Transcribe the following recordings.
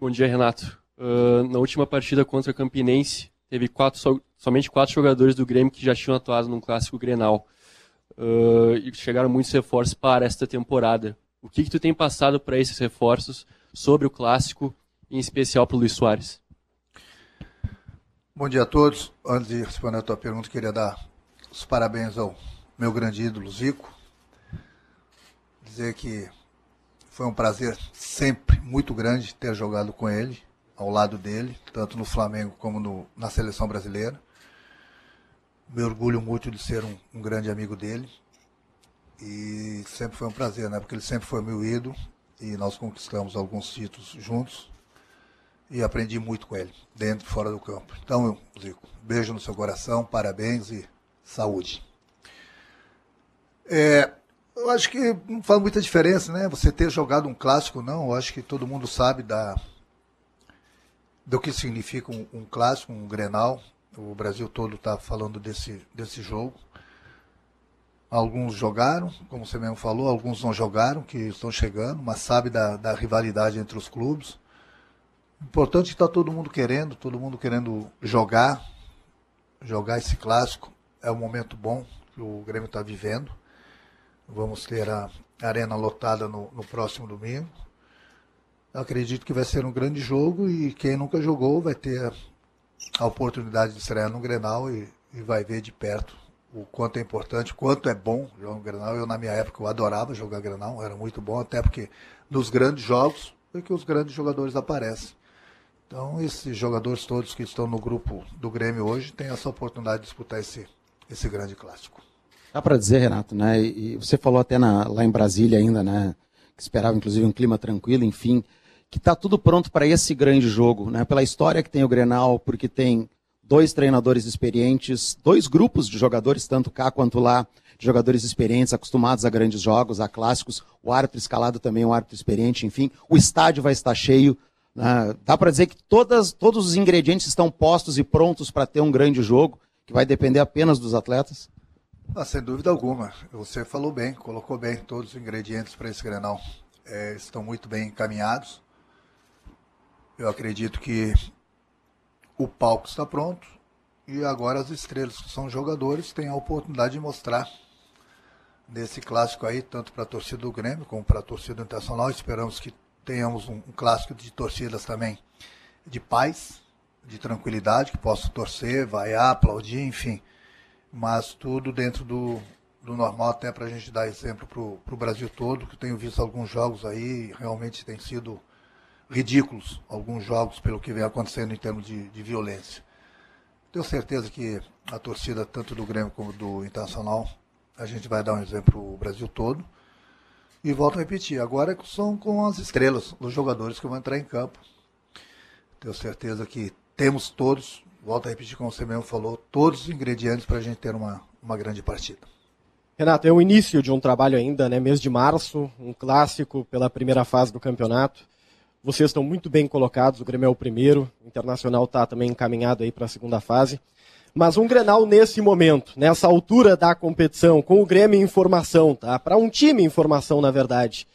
Bom dia, Renato. Uh, na última partida contra o Campinense, teve quatro, so, somente quatro jogadores do Grêmio que já tinham atuado num clássico Grenal. Uh, e chegaram muitos reforços para esta temporada. O que, que tu tem passado para esses reforços sobre o clássico, em especial para o Luiz Soares? Bom dia a todos. Antes de responder a tua pergunta, queria dar os parabéns ao meu grande ídolo Zico. Dizer que foi um prazer sempre muito grande ter jogado com ele, ao lado dele, tanto no Flamengo como no, na seleção brasileira. Me orgulho muito de ser um, um, grande amigo dele. E sempre foi um prazer, né? Porque ele sempre foi meu ídolo e nós conquistamos alguns títulos juntos. E aprendi muito com ele, dentro e fora do campo. Então, Zico, beijo no seu coração, parabéns e saúde. É, eu acho que não faz muita diferença, né? Você ter jogado um clássico, não. Eu acho que todo mundo sabe da do que significa um, um clássico, um Grenal. O Brasil todo está falando desse, desse jogo. Alguns jogaram, como você mesmo falou, alguns não jogaram, que estão chegando, mas sabe da, da rivalidade entre os clubes. Importante está todo mundo querendo, todo mundo querendo jogar, jogar esse clássico. É um momento bom que o Grêmio está vivendo. Vamos ter a arena lotada no, no próximo domingo. Acredito que vai ser um grande jogo e quem nunca jogou vai ter a oportunidade de estrear no Grenal e, e vai ver de perto o quanto é importante, quanto é bom jogar no Grenal. Eu, na minha época, eu adorava jogar Grenal, era muito bom, até porque nos grandes jogos é que os grandes jogadores aparecem. Então, esses jogadores todos que estão no grupo do Grêmio hoje têm essa oportunidade de disputar esse, esse grande clássico. Dá para dizer, Renato, né? E você falou até na, lá em Brasília ainda, né? Que esperava inclusive um clima tranquilo, enfim, que está tudo pronto para esse grande jogo, né? Pela história que tem o Grenal, porque tem dois treinadores experientes, dois grupos de jogadores, tanto cá quanto lá, de jogadores experientes, acostumados a grandes jogos, a clássicos, o árbitro escalado também, um árbitro experiente, enfim, o estádio vai estar cheio. Né? Dá para dizer que todas, todos os ingredientes estão postos e prontos para ter um grande jogo, que vai depender apenas dos atletas? Ah, sem dúvida alguma. Você falou bem, colocou bem todos os ingredientes para esse Grenal. É, estão muito bem encaminhados. Eu acredito que o palco está pronto e agora as estrelas, que são jogadores, têm a oportunidade de mostrar nesse clássico aí, tanto para a torcida do Grêmio como para a torcida internacional. Esperamos que tenhamos um, um clássico de torcidas também de paz, de tranquilidade, que possam torcer, vaiar, aplaudir, enfim mas tudo dentro do, do normal, até para a gente dar exemplo para o Brasil todo, que tenho visto alguns jogos aí, realmente tem sido ridículos, alguns jogos, pelo que vem acontecendo em termos de, de violência. Tenho certeza que a torcida, tanto do Grêmio como do Internacional, a gente vai dar um exemplo o Brasil todo. E volto a repetir, agora são com as estrelas, os jogadores que vão entrar em campo. Tenho certeza que temos todos volto a repetir como você mesmo falou, todos os ingredientes para a gente ter uma, uma grande partida. Renato, é o início de um trabalho ainda, né? Mês de março, um clássico pela primeira fase do campeonato. Vocês estão muito bem colocados, o Grêmio é o primeiro, o Internacional está também encaminhado aí para a segunda fase. Mas um Grenal nesse momento, nessa altura da competição, com o Grêmio em formação, tá? Para um time em formação, na verdade.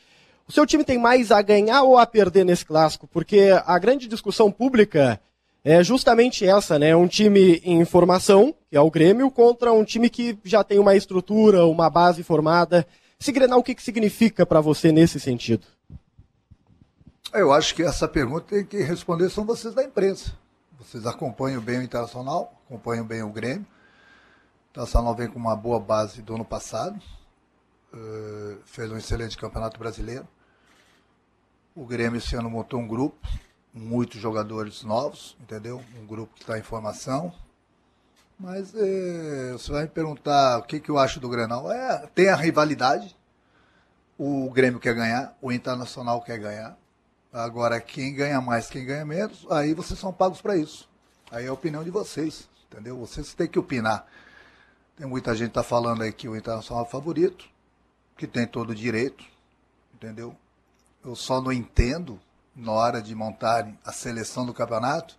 O seu time tem mais a ganhar ou a perder nesse clássico? Porque a grande discussão pública é justamente essa, né? Um time em formação, que é o Grêmio, contra um time que já tem uma estrutura, uma base formada. Esse Grenal, o que, que significa para você nesse sentido? Eu acho que essa pergunta tem que responder são vocês da imprensa. Vocês acompanham bem o Internacional, acompanham bem o Grêmio. O Internacional vem com uma boa base do ano passado, uh, fez um excelente campeonato brasileiro. O Grêmio esse ano montou um grupo, muitos jogadores novos, entendeu? Um grupo que está em formação. Mas é, você vai me perguntar o que, que eu acho do Grenal. É, tem a rivalidade. O Grêmio quer ganhar, o Internacional quer ganhar. Agora, quem ganha mais, quem ganha menos, aí vocês são pagos para isso. Aí é a opinião de vocês, entendeu? Vocês têm que opinar. Tem muita gente que tá falando aí que o Internacional é o favorito, que tem todo o direito, entendeu? Eu só não entendo na hora de montarem a seleção do campeonato,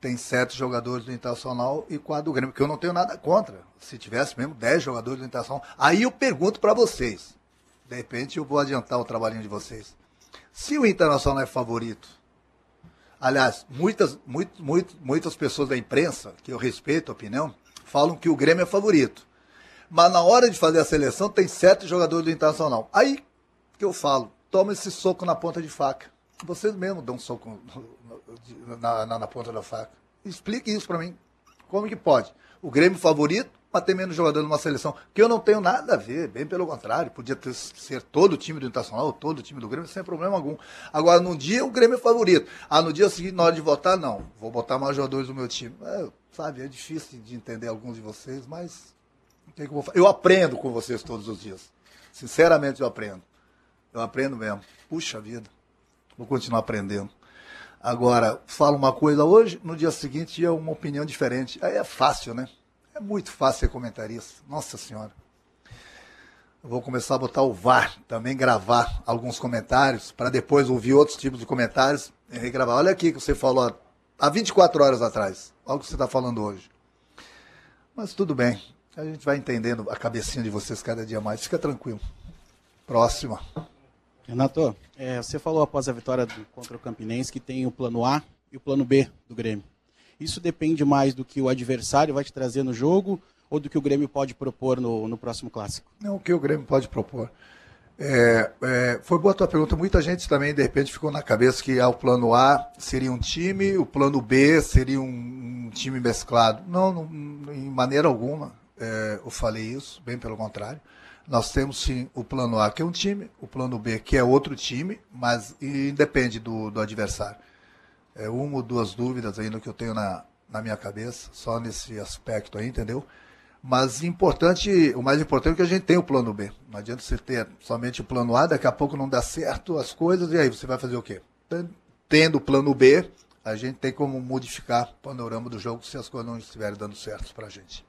tem sete jogadores do Internacional e quatro do Grêmio, que eu não tenho nada contra. Se tivesse mesmo dez jogadores do Internacional. Aí eu pergunto para vocês. De repente eu vou adiantar o trabalhinho de vocês. Se o Internacional é favorito Aliás, muitas, muito, muito, muitas pessoas da imprensa, que eu respeito a opinião, falam que o Grêmio é favorito. Mas na hora de fazer a seleção, tem sete jogadores do Internacional. Aí que eu falo, toma esse soco na ponta de faca. Vocês mesmos dão um soco na, na, na ponta da faca. Explique isso para mim. Como que pode? O Grêmio favorito, mas ter menos jogador numa seleção. Que eu não tenho nada a ver, bem pelo contrário. Podia ter, ser todo o time do Internacional, todo o time do Grêmio, sem problema algum. Agora, num dia, o Grêmio é favorito. Ah, no dia seguinte, na hora de votar, não. Vou botar mais jogadores do meu time. É, sabe, é difícil de entender alguns de vocês, mas. que eu, eu aprendo com vocês todos os dias. Sinceramente, eu aprendo. Eu aprendo mesmo. Puxa vida. Vou continuar aprendendo. Agora, falo uma coisa hoje, no dia seguinte é uma opinião diferente. Aí é fácil, né? É muito fácil ser comentarista. Nossa Senhora. Eu vou começar a botar o VAR, também gravar alguns comentários, para depois ouvir outros tipos de comentários e regravar. Olha aqui que você falou há 24 horas atrás. Olha o que você está falando hoje. Mas tudo bem. A gente vai entendendo a cabecinha de vocês cada dia mais. Fica tranquilo. Próxima. Renato, é, você falou após a vitória do, contra o Campinense que tem o plano A e o plano B do Grêmio. Isso depende mais do que o adversário vai te trazer no jogo ou do que o Grêmio pode propor no, no próximo clássico? Não, o que o Grêmio pode propor. É, é, foi boa a tua pergunta. Muita gente também, de repente, ficou na cabeça que ah, o plano A seria um time, o plano B seria um, um time mesclado. Não, não, em maneira alguma é, eu falei isso, bem pelo contrário. Nós temos sim o plano A, que é um time, o plano B, que é outro time, mas independe do, do adversário. É uma ou duas dúvidas ainda que eu tenho na, na minha cabeça, só nesse aspecto aí, entendeu? Mas importante, o mais importante é que a gente tem o plano B. Não adianta você ter somente o plano A, daqui a pouco não dá certo as coisas, e aí você vai fazer o quê? Tendo o plano B, a gente tem como modificar o panorama do jogo se as coisas não estiverem dando certo para a gente.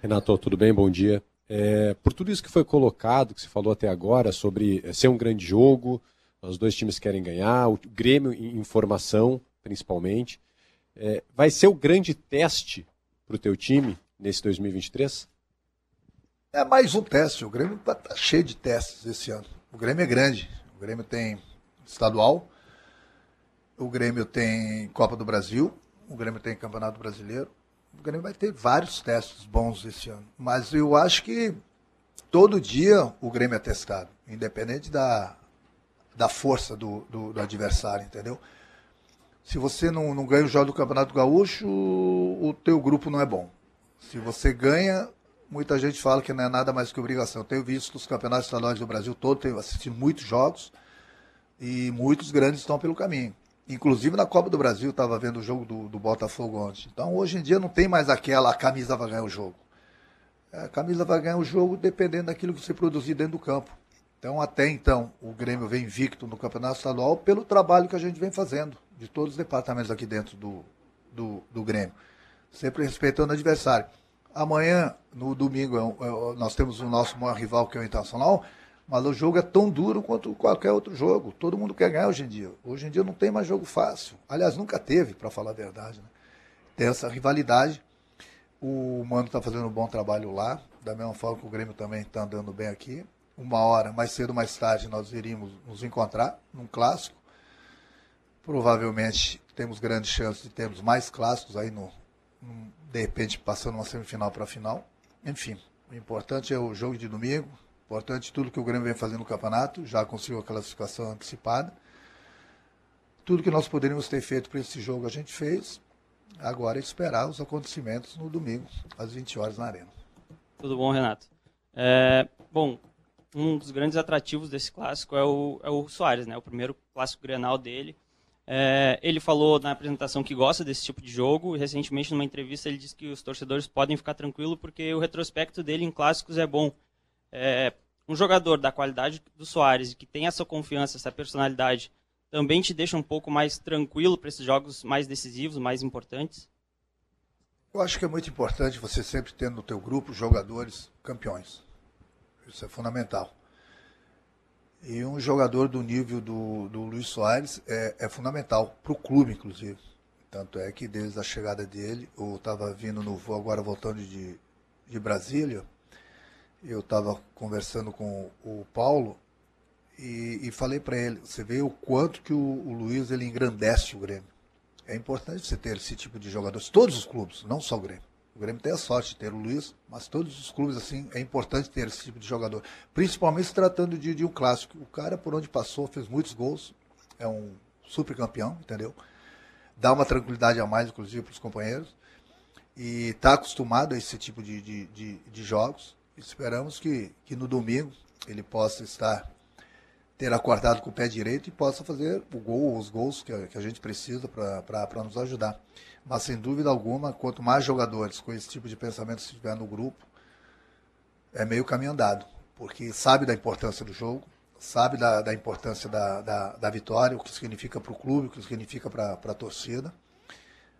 Renato, tudo bem? Bom dia. É, por tudo isso que foi colocado, que se falou até agora, sobre é, ser um grande jogo, os dois times querem ganhar, o Grêmio em formação, principalmente, é, vai ser o grande teste para o teu time nesse 2023? É mais um teste. O Grêmio está tá cheio de testes esse ano. O Grêmio é grande. O Grêmio tem estadual, o Grêmio tem Copa do Brasil, o Grêmio tem Campeonato Brasileiro, o Grêmio vai ter vários testes bons esse ano. Mas eu acho que todo dia o Grêmio é testado, independente da, da força do, do, do adversário, entendeu? Se você não, não ganha o jogo do Campeonato Gaúcho, o teu grupo não é bom. Se você ganha, muita gente fala que não é nada mais que obrigação. Eu tenho visto os campeonatos estaduais do Brasil todo, tenho assistido muitos jogos e muitos grandes estão pelo caminho. Inclusive na Copa do Brasil, estava vendo o jogo do, do, Botafogo ontem. Então hoje em dia não tem mais aquela a camisa vai ganhar o jogo. É, a camisa vai ganhar o jogo dependendo daquilo que você produzir dentro do campo. Então até então o Grêmio vem invicto no Campeonato Estadual pelo trabalho que a gente vem fazendo de todos os departamentos aqui dentro do, do, do Grêmio. Sempre respeitando o adversário. Amanhã, no domingo, é é nós temos o nosso maior rival que é o Internacional mas o jogo é tão duro quanto qualquer outro jogo. Todo mundo quer ganhar hoje em dia. Hoje em dia não tem mais jogo fácil. Aliás, nunca teve, para falar a verdade. Né? Tem essa rivalidade. O Mano está fazendo um bom trabalho lá. Da mesma forma que o Grêmio também está andando bem aqui. Uma hora, mais cedo ou mais tarde, nós iríamos nos encontrar num clássico. Provavelmente temos grandes chances de termos mais clássicos aí no, no de repente passando uma semifinal para a final. Enfim, o importante é o jogo de domingo, Importante tudo que o Grêmio vem fazendo no campeonato, já conseguiu a classificação antecipada. Tudo que nós poderíamos ter feito para esse jogo a gente fez. Agora é esperar os acontecimentos no domingo, às 20 horas na Arena. Tudo bom, Renato? É, bom, um dos grandes atrativos desse clássico é o, é o Soares, né? o primeiro clássico grenal dele. É, ele falou na apresentação que gosta desse tipo de jogo. Recentemente, numa entrevista, ele disse que os torcedores podem ficar tranquilos porque o retrospecto dele em clássicos é bom é, um jogador da qualidade do Soares, que tem essa confiança, essa personalidade, também te deixa um pouco mais tranquilo para esses jogos mais decisivos, mais importantes? Eu acho que é muito importante você sempre ter no teu grupo jogadores campeões. Isso é fundamental. E um jogador do nível do, do Luiz Soares é, é fundamental para o clube, inclusive. Tanto é que desde a chegada dele, eu estava vindo no voo agora voltando de, de Brasília, eu estava conversando com o Paulo E, e falei para ele, você vê o quanto que o, o Luiz ele engrandece o Grêmio. É importante você ter esse tipo de jogadores, todos os clubes, não só o Grêmio. O Grêmio tem a sorte de ter o Luiz, mas todos os clubes, assim, é importante ter esse tipo de jogador. Principalmente se tratando de, de um clássico. O cara, por onde passou, fez muitos gols, é um super campeão, entendeu? Dá uma tranquilidade a mais, inclusive, para os companheiros. E está acostumado a esse tipo de, de, de, de jogos. Esperamos que, que no domingo ele possa estar ter acordado com o pé direito e possa fazer o gol, os gols que a, que a gente precisa para nos ajudar. Mas sem dúvida alguma, quanto mais jogadores com esse tipo de pensamento estiver no grupo, é meio caminho andado. Porque sabe da importância do jogo, sabe da, da importância da, da, da, vitória, o que significa para o clube, o que significa para a torcida.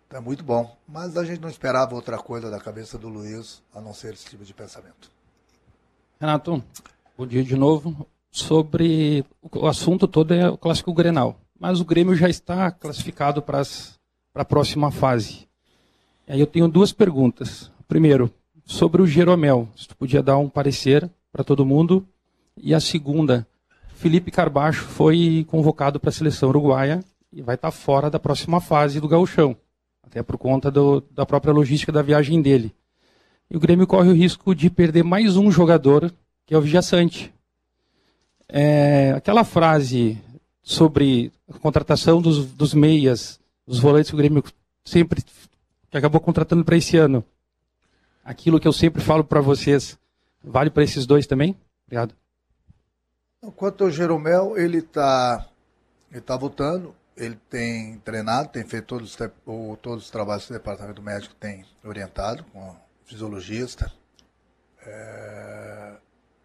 Então é muito bom. Mas a gente não esperava outra coisa da cabeça do Luiz, a não ser esse tipo de pensamento. Renato, bom dia de novo sobre o assunto todo é o clássico Grenal, mas o Grêmio já está classificado para a próxima fase. Aí eu tenho duas perguntas. Primeiro, sobre o Jeromel, se tu podia dar um parecer para todo mundo. E a segunda, Felipe Carbacho foi convocado para a seleção uruguaia e vai estar fora da próxima fase do gauchão, até por conta do, da própria logística da viagem dele. E o Grêmio corre o risco de perder mais um jogador, que é o Vijaçante, é, aquela frase sobre a contratação dos, dos meias, dos volantes que o Grêmio sempre que acabou contratando para esse ano. Aquilo que eu sempre falo para vocês, vale para esses dois também? Obrigado. Quanto ao Jeromel, ele está ele tá voltando, ele tem treinado, tem feito todos os, todos os trabalhos que o departamento médico tem orientado, com fisiologista. É,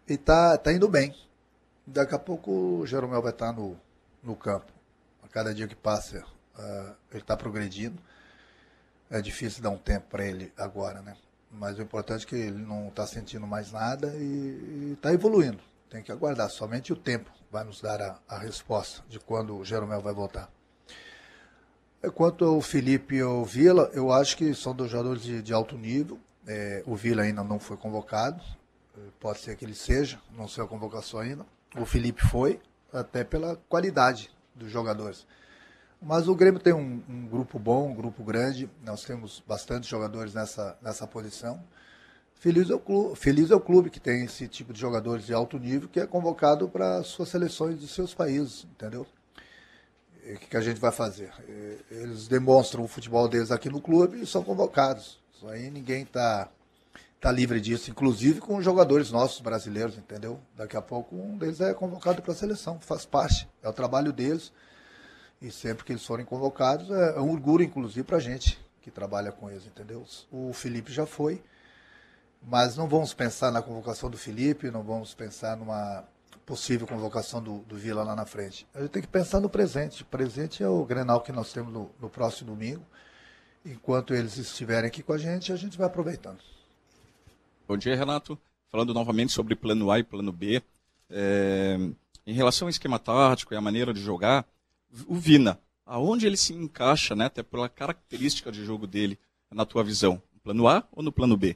e está tá indo bem. Daqui a pouco o Jeromel vai estar no, no campo. A cada dia que passa, uh, ele está progredindo. É difícil dar um tempo para ele agora, né? Mas o importante é que ele não está sentindo mais nada e está evoluindo. Tem que aguardar. Somente o tempo vai nos dar a, a resposta de quando o Jeromel vai voltar. Quanto ao Felipe e ao Vila, eu acho que são dois jogadores de, de alto nível. É, o Vila ainda não foi convocado. Pode ser que ele seja, não sei a convocação ainda. O Felipe foi, até pela qualidade dos jogadores. Mas o Grêmio tem um, um, grupo bom, um grupo grande. Nós temos bastante jogadores nessa, nessa posição. Feliz é, o clube, feliz é o clube que tem esse tipo de jogadores de alto nível que é convocado para suas seleções de seus países, entendeu? O que, que a gente vai fazer? Eles demonstram o futebol deles aqui no clube e são convocados. Isso aí ninguém está tá livre disso, inclusive com jogadores nossos brasileiros, entendeu? Daqui a pouco um deles é convocado para a seleção, faz parte, é o trabalho deles. E sempre que eles forem convocados, é, é um orgulho, inclusive, para a gente que trabalha com eles, entendeu? O Felipe já foi, mas não vamos pensar na convocação do Felipe, não vamos pensar numa possível convocação do, do Vila lá na frente. A gente tem que pensar no presente. O presente é o Grenal que nós temos no, no próximo domingo. Enquanto eles estiverem aqui com a gente, a gente vai aproveitando. Bom dia, Renato. Falando novamente sobre plano A e plano B. É, em relação ao esquema tático e a maneira de jogar, o Vina, aonde ele se encaixa, né, até pela característica de jogo dele, na tua visão? No plano A ou no plano B?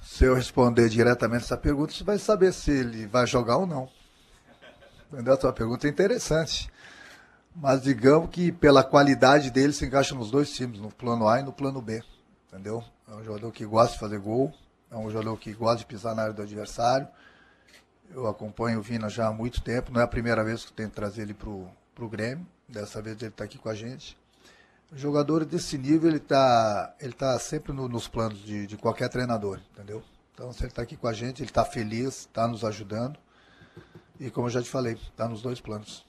Se eu responder diretamente essa pergunta, você vai saber se ele vai jogar ou não. Entendeu? A tua pergunta é interessante. Mas digamos que pela qualidade dele se encaixa nos dois times, no plano A e no plano B. Entendeu? É um jogador que gosta de fazer gol, é um jogador que gosta de pisar na área do adversário. Eu acompanho o Vina já há muito tempo, não é a primeira vez que eu tento trazer ele para o Grêmio, dessa vez ele está aqui com a gente. Jogador desse nível, ele está ele tá sempre no, nos planos de, de qualquer treinador, entendeu? Então, se ele está aqui com a gente, ele está feliz, está nos ajudando. E como eu já te falei, está nos dois planos.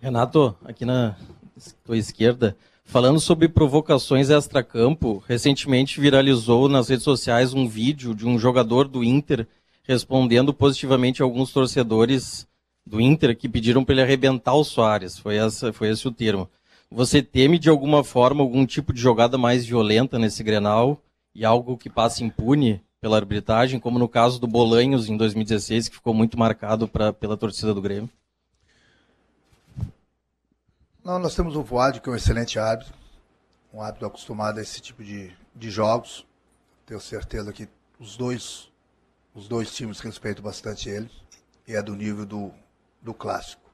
Renato, aqui na tua esquerda, Falando sobre provocações extra-campo, recentemente viralizou nas redes sociais um vídeo de um jogador do Inter respondendo positivamente a alguns torcedores do Inter que pediram para ele arrebentar o Soares. Foi, essa, foi esse o termo. Você teme de alguma forma algum tipo de jogada mais violenta nesse Grenal e algo que passe impune pela arbitragem, como no caso do Bolanhos em 2016, que ficou muito marcado pra, pela torcida do Grêmio? Não, nós temos o Voad, que é um excelente árbitro, um árbitro acostumado a esse tipo de, de jogos. Tenho certeza que os dois, os dois times respeitam bastante ele. e é do nível do, do clássico.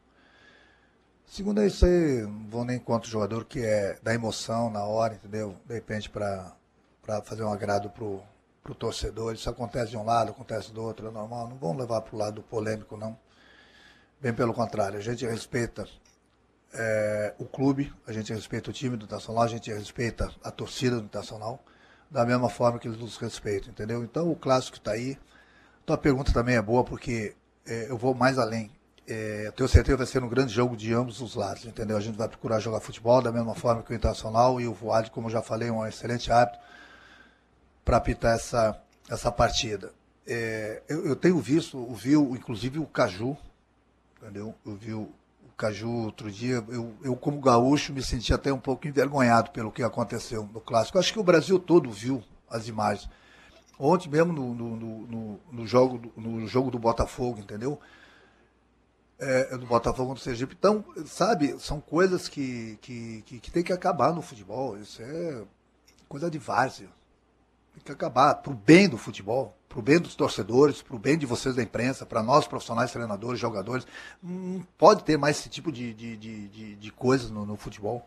Segundo é isso aí, não vou nem contra o jogador que é da emoção na hora, entendeu? De repente para fazer um agrado pro, pro torcedor. Isso acontece de um lado, acontece do outro, é normal. Não vamos levar para o lado polêmico, não. Bem pelo contrário, a gente respeita é, o clube, a gente respeita o time do Nacional, a gente respeita a torcida do Nacional, da mesma forma que eles nos respeitam, entendeu? Então o clássico está aí. Tua pergunta também é boa, porque é, eu vou mais além. É, tenho certeza que vai ser um grande jogo de ambos os lados, entendeu? A gente vai procurar jogar futebol da mesma forma que o Internacional e o Voad, como já falei, é um excelente hábito para apitar essa, essa partida. É, eu, eu, tenho visto, viu, inclusive o Caju, entendeu? Eu vi o, Caju outro dia, eu, eu como gaúcho me senti até um pouco envergonhado pelo que aconteceu no clássico. Acho que o Brasil todo viu as imagens. Ontem mesmo no, no, no, no jogo, no jogo do Botafogo, entendeu? É, do Botafogo contra o Sergipe. Então, sabe, são coisas que, que, que, que tem que acabar no futebol. Isso é coisa de várzea. Tem que acabar para o bem do futebol para o bem dos torcedores, para o bem de vocês da imprensa, para nós profissionais, treinadores, jogadores. Não pode ter mais esse tipo de, de, de, de, de coisas no, no, futebol.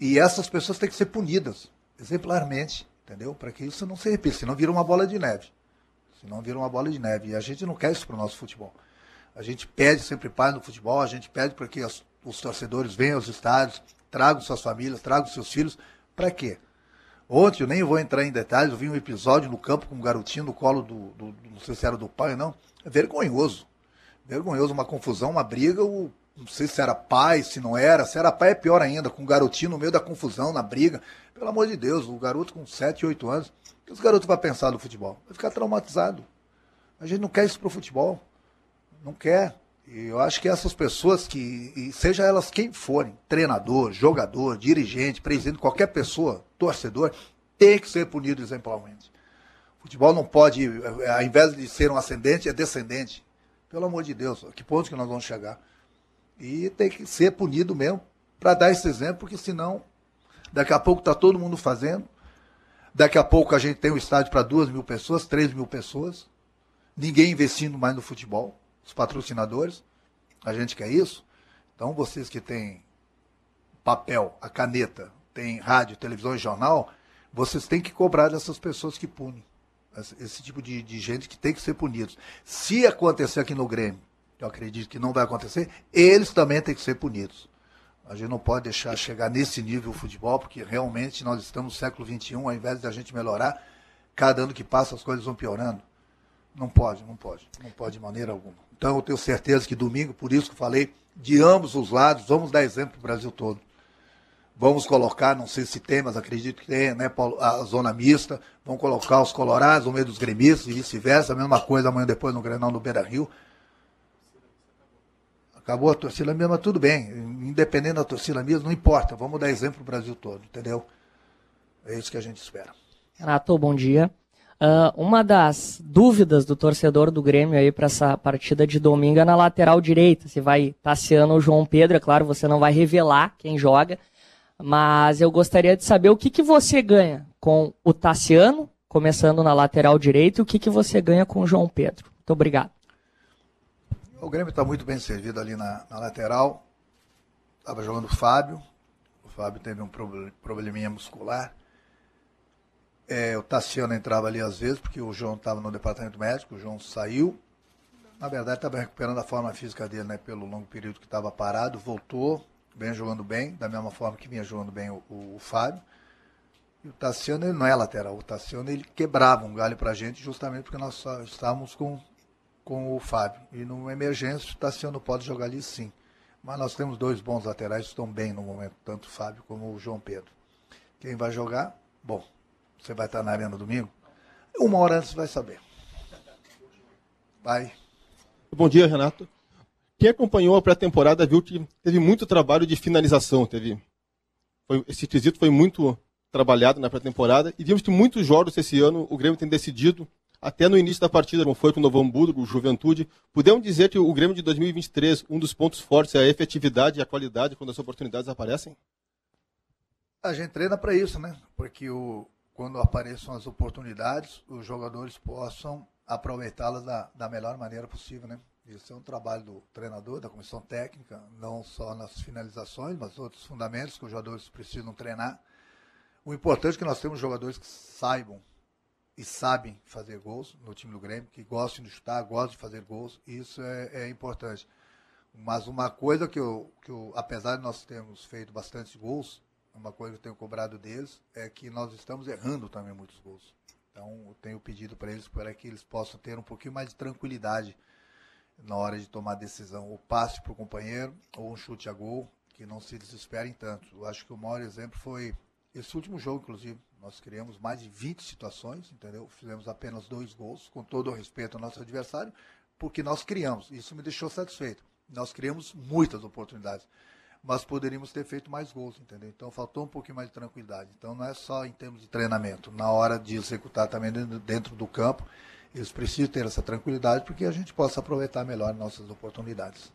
E essas pessoas têm que ser punidas, exemplarmente, entendeu? Para que isso não se repita, senão vira uma bola de neve. Senão vira uma bola de neve. E a gente não quer isso para o nosso futebol. A gente pede sempre paz no futebol, a gente pede para que os, os torcedores venham aos estádios, tragam suas famílias, tragam seus filhos. Para quê? Ontem, eu nem vou entrar em detalhes, eu vi um episódio no campo com um garotinho no colo do, do, do não sei se era do pai, não. É vergonhoso. Vergonhoso, uma confusão, uma briga, o, não sei se era pai, se não era. Se era pai é pior ainda, com um garotinho no meio da confusão, na briga. Pelo amor de Deus, o garoto com 7, 8 anos. O que os garotos vão pensar do futebol? Vai ficar traumatizado. A gente não quer isso pro futebol. Não quer. Eu acho que essas pessoas que, seja elas quem forem, treinador, jogador, dirigente, presidente, qualquer pessoa, torcedor, tem que ser punido exemplarmente. O futebol não pode, ao invés de ser um ascendente, é descendente. Pelo amor de Deus, a que ponto que nós vamos chegar? E tem que ser punido mesmo para dar esse exemplo, porque senão, daqui a pouco está todo mundo fazendo. Daqui a pouco a gente tem um estádio para duas mil pessoas, três mil pessoas. Ninguém investindo mais no futebol os patrocinadores. A gente quer isso. Então, vocês que têm papel, a caneta, tem rádio, televisão e jornal, vocês têm que cobrar dessas pessoas que punem. Esse tipo de, de gente que tem que ser punidos. Se acontecer aqui no Grêmio, eu acredito que não vai acontecer, eles também têm que ser punidos. A gente não pode deixar chegar nesse nível o futebol, porque realmente nós estamos no século XXI, ao invés de a gente melhorar, cada ano que passa as coisas vão piorando. Não pode, não pode. Não pode de maneira alguma. Então eu tenho certeza que domingo, por isso que falei, de ambos os lados, vamos dar exemplo para o Brasil todo. Vamos colocar, não sei se tem, mas acredito que tem, né, a zona mista. Vamos colocar os colorados no meio dos gremistas e vice-versa. A mesma coisa amanhã depois no Grenal no Beira Rio. Acabou a torcida mesma, tudo bem. Independente da torcida mesmo, não importa. Vamos dar exemplo para o Brasil todo, entendeu? É isso que a gente espera. Renato, bom dia. Uh, uma das dúvidas do torcedor do Grêmio aí para essa partida de domingo é na lateral direita. Se vai Tassiano ou João Pedro, é claro, você não vai revelar quem joga, mas eu gostaria de saber o que, que você ganha com o Tassiano, começando na lateral direita, e o que, que você ganha com o João Pedro. Muito obrigado. O Grêmio está muito bem servido ali na, na lateral. Estava jogando o Fábio. O Fábio teve um probleminha muscular é, o Tassiano entrava ali às vezes, porque o João estava no departamento médico, o João saiu. Na verdade, estava recuperando a forma física dele, né? Pelo longo período que estava parado, voltou, vem jogando bem, da mesma forma que vinha jogando bem o, o, o Fábio. E o Tassiano, ele não é lateral. O Tassiano, ele quebrava um galho para a gente, justamente porque nós estávamos com, com o Fábio. E numa emergência, o Tassiano pode jogar ali sim. Mas nós temos dois bons laterais que estão bem no momento, tanto o Fábio como o João Pedro. Quem vai jogar? Bom, você vai estar na arena domingo? Uma hora antes vai saber. Vai. Bom dia, Renato. Quem acompanhou a pré-temporada viu que teve muito trabalho de finalização. Teve, foi, esse quesito foi muito trabalhado na pré-temporada e vimos que muitos jogos esse ano o Grêmio tem decidido até no início da partida, como foi com o Novo Hamburgo, Juventude. Podemos dizer que o Grêmio de 2023, um dos pontos fortes é a efetividade e a qualidade quando as oportunidades aparecem? A gente treina para isso, né? Porque o, quando apareçam as oportunidades, os jogadores possam aproveitá-las da, da melhor maneira possível, né? Isso é um trabalho do treinador, da comissão técnica, não só nas finalizações, mas outros fundamentos que os jogadores precisam treinar. O importante é que nós temos jogadores que saibam e sabem fazer gols no time do Grêmio, que gostem de chutar, gostam de fazer gols, isso é, é importante. Mas uma coisa que eu, que eu, apesar de nós termos feito bastante gols, uma coisa que eu tenho cobrado deles é que nós estamos errando também muitos gols. Então eu tenho pedido para eles para que eles possam ter um pouquinho mais de tranquilidade na hora de tomar decisão, o passe para o companheiro ou um chute a gol, que não se desesperem tanto. Eu acho que o maior exemplo foi esse último jogo, inclusive. Nós criamos mais de 20 situações, entendeu? Fizemos apenas dois gols, com todo o respeito ao nosso adversário, porque nós criamos. Isso me deixou satisfeito. Nós criamos muitas oportunidades, mas poderíamos ter feito mais gols, entendeu? Então faltou um pouquinho mais de tranquilidade. Então não é só em termos de treinamento, na hora de executar também dentro do campo, eles precisam ter essa tranquilidade porque a gente possa aproveitar melhor nossas oportunidades.